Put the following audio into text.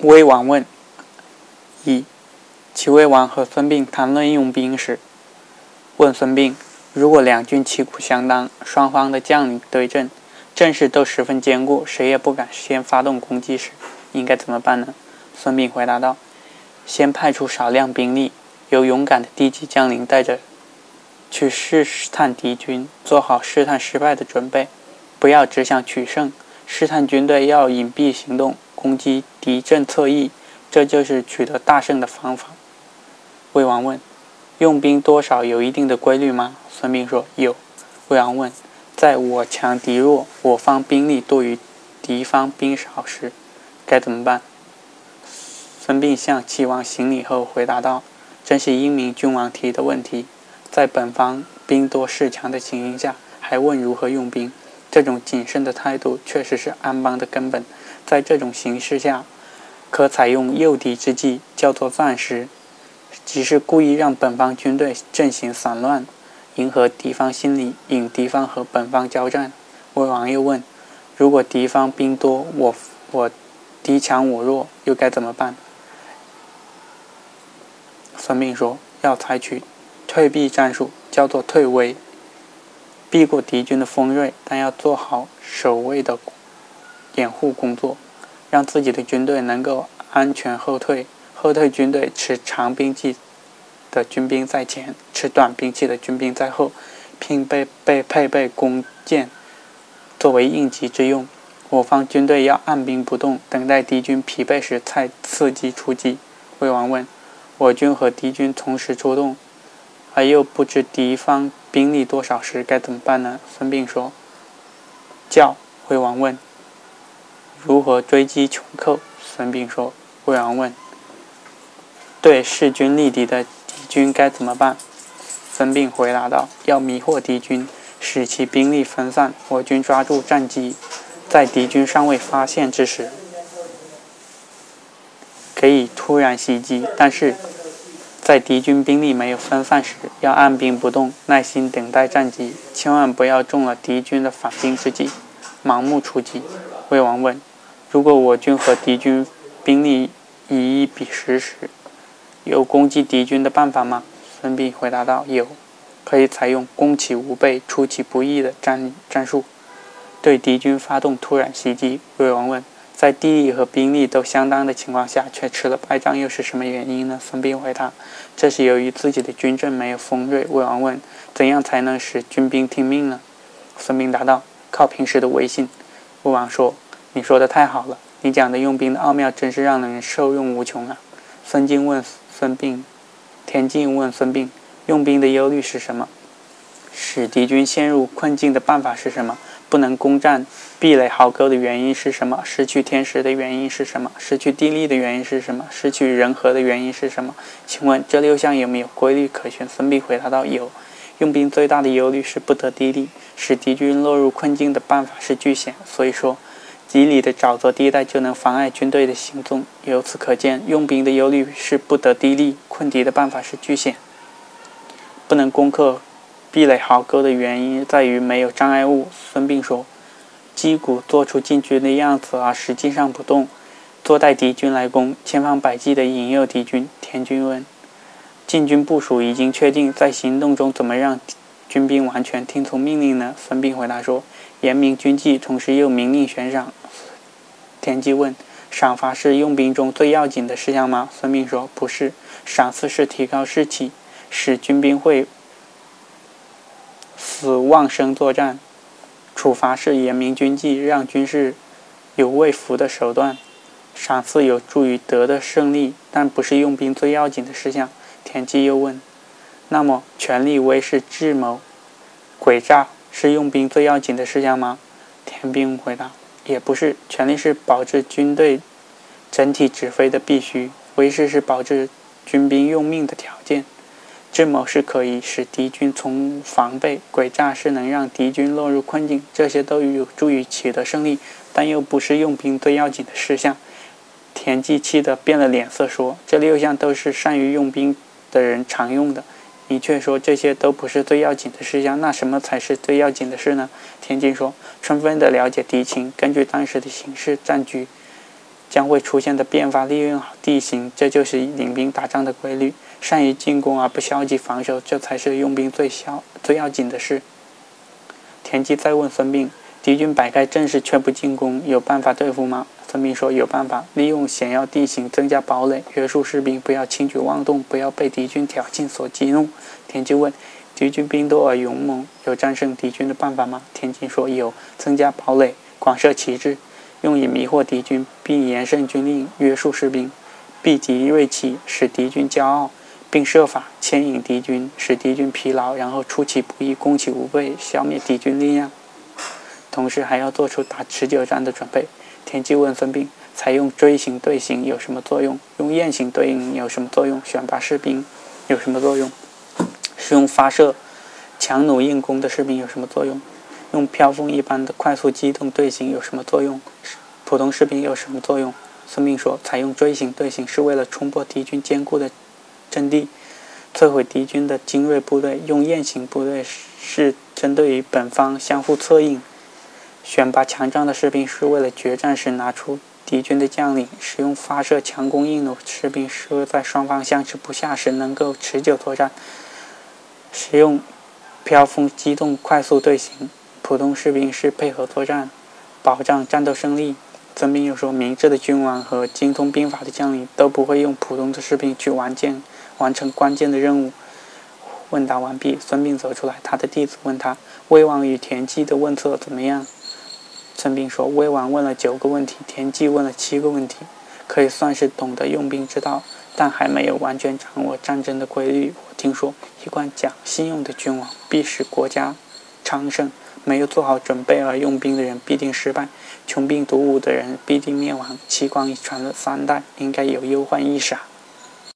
魏王问：一，齐威王和孙膑谈论用兵时，问孙膑：如果两军旗鼓相当，双方的将领对阵，阵势都十分坚固，谁也不敢先发动攻击时，应该怎么办呢？孙膑回答道：先派出少量兵力，由勇敢的低级将领带着。去试探敌军，做好试探失败的准备，不要只想取胜。试探军队要隐蔽行动，攻击敌阵侧翼，这就是取得大胜的方法。魏王问：“用兵多少有一定的规律吗？”孙膑说：“有。”魏王问：“在我强敌弱，我方兵力多于敌方兵少时，该怎么办？”孙膑向齐王行礼后回答道：“真是英明君王提的问题。”在本方兵多势强的情形下，还问如何用兵，这种谨慎的态度确实是安邦的根本。在这种形势下，可采用诱敌之计，叫做暂时，即是故意让本方军队阵型散乱，迎合敌方心理，引敌方和本方交战。魏王又问：如果敌方兵多，我我敌强我弱，又该怎么办？孙膑说：要采取。退避战术叫做退危，避过敌军的锋锐，但要做好守卫的掩护工作，让自己的军队能够安全后退。后退军队持长兵器的军兵在前，持短兵器的军兵在后，并备备配备弓箭作为应急之用。我方军队要按兵不动，等待敌军疲惫时才伺机出击。魏王问：我军和敌军同时出动？而又不知敌方兵力多少时，该怎么办呢？孙膑说：“叫。”魏王问：“如何追击穷寇？”孙膑说：“魏王问：对势均力敌的敌军该怎么办？”孙膑回答道：“要迷惑敌军，使其兵力分散。我军抓住战机，在敌军尚未发现之时，可以突然袭击。但是。”在敌军兵力没有分散时，要按兵不动，耐心等待战机，千万不要中了敌军的反兵之计，盲目出击。魏王问：“如果我军和敌军兵力以一比十时，有攻击敌军的办法吗？”孙膑回答道：“有，可以采用攻其无备，出其不意的战战术，对敌军发动突然袭击。”魏王问。在地利和兵力都相当的情况下，却吃了败仗，又是什么原因呢？孙膑回答：“这是由于自己的军阵没有锋锐。”魏王问：“怎样才能使军兵听命呢？”孙膑答道：“靠平时的威信。”魏王说：“你说的太好了，你讲的用兵的奥妙，真是让人受用无穷啊！”孙敬问孙膑：“田忌问孙膑，用兵的忧虑是什么？使敌军陷入困境的办法是什么？”不能攻占壁垒壕沟的原因是什么？失去天时的原因是什么？失去地利的原因是什么？失去人和的原因是什么？请问这六项有没有规律可循？孙膑回答道：有。用兵最大的忧虑是不得地利，使敌军落入困境的办法是据险。所以说，极里的沼泽地带就能妨碍军队的行踪。由此可见，用兵的忧虑是不得低利，困敌的办法是据险。不能攻克。壁垒壕沟的原因在于没有障碍物。孙膑说：“击鼓做出进军的样子，而实际上不动，坐待敌军来攻，千方百计地引诱敌军。”田军问：“进军部署已经确定，在行动中怎么让军兵完全听从命令呢？”孙膑回答说：“严明军纪，同时又明令悬赏。”田忌问：“赏罚是用兵中最要紧的事项吗？”孙膑说：“不是，赏赐是提高士气，使军兵会。”死旺生作战，处罚是严明军纪，让军士有畏服的手段；赏赐有助于得的胜利，但不是用兵最要紧的事项。田忌又问：“那么，权力、威势、智谋、诡诈是用兵最要紧的事项吗？”田兵回答：“也不是，权力是保持军队整体指挥的必须，威势是保持军兵用命的条件。”智谋是可以使敌军从防备，诡诈是能让敌军落入困境，这些都有助于取得胜利，但又不是用兵最要紧的事项。田忌气得变了脸色，说：“这六项都是善于用兵的人常用的，你却说这些都不是最要紧的事项，那什么才是最要紧的事呢？”田忌说：“充分的了解敌情，根据当时的形势战局，将会出现的变化，利用好地形，这就是领兵打仗的规律。善于进攻而不消极防守，这才是用兵最消最要紧的事。田忌再问孙膑：“敌军摆开阵势却不进攻，有办法对付吗？”孙膑说：“有办法，利用险要地形增加堡垒，约束士兵不要轻举妄动，不要被敌军挑衅所激怒。”田忌问：“敌军兵多而勇猛，有战胜敌军的办法吗？”田忌说：“有，增加堡垒，广设旗帜。”用以迷惑敌军，并严慎军令，约束士兵，避敌锐气，使敌军骄傲，并设法牵引敌军，使敌军疲劳，然后出其不意，攻其无备，消灭敌军力量。同时还要做出打持久战的准备。田忌问孙膑：采用锥形队形有什么作用？用雁形队形有什么作用？选拔士兵有什么作用？使用发射强弩硬弓的士兵有什么作用？用飘风一般的快速机动队形有什么作用？普通士兵有什么作用？孙膑说：采用锥形队形是为了冲破敌军坚固的阵地，摧毁敌军的精锐部队；用雁形部队是针对于本方相互策应。选拔强壮的士兵是为了决战时拿出敌军的将领；使用发射强弓硬弩士兵是在双方相持不下时能够持久作战。使用飘风机动快速队形。普通士兵是配合作战，保障战斗胜利。孙膑又说：“明智的君王和精通兵法的将领都不会用普通的士兵去完建完成关键的任务。”问答完毕，孙膑走出来，他的弟子问他：“魏王与田忌的问策怎么样？”孙膑说：“魏王问了九个问题，田忌问了七个问题，可以算是懂得用兵之道，但还没有完全掌握战争的规律。我听说，一贯讲信用的君王，必使国家昌盛。”没有做好准备而用兵的人必定失败，穷兵黩武的人必定灭亡。齐光已传了三代，应该有忧患意识啊。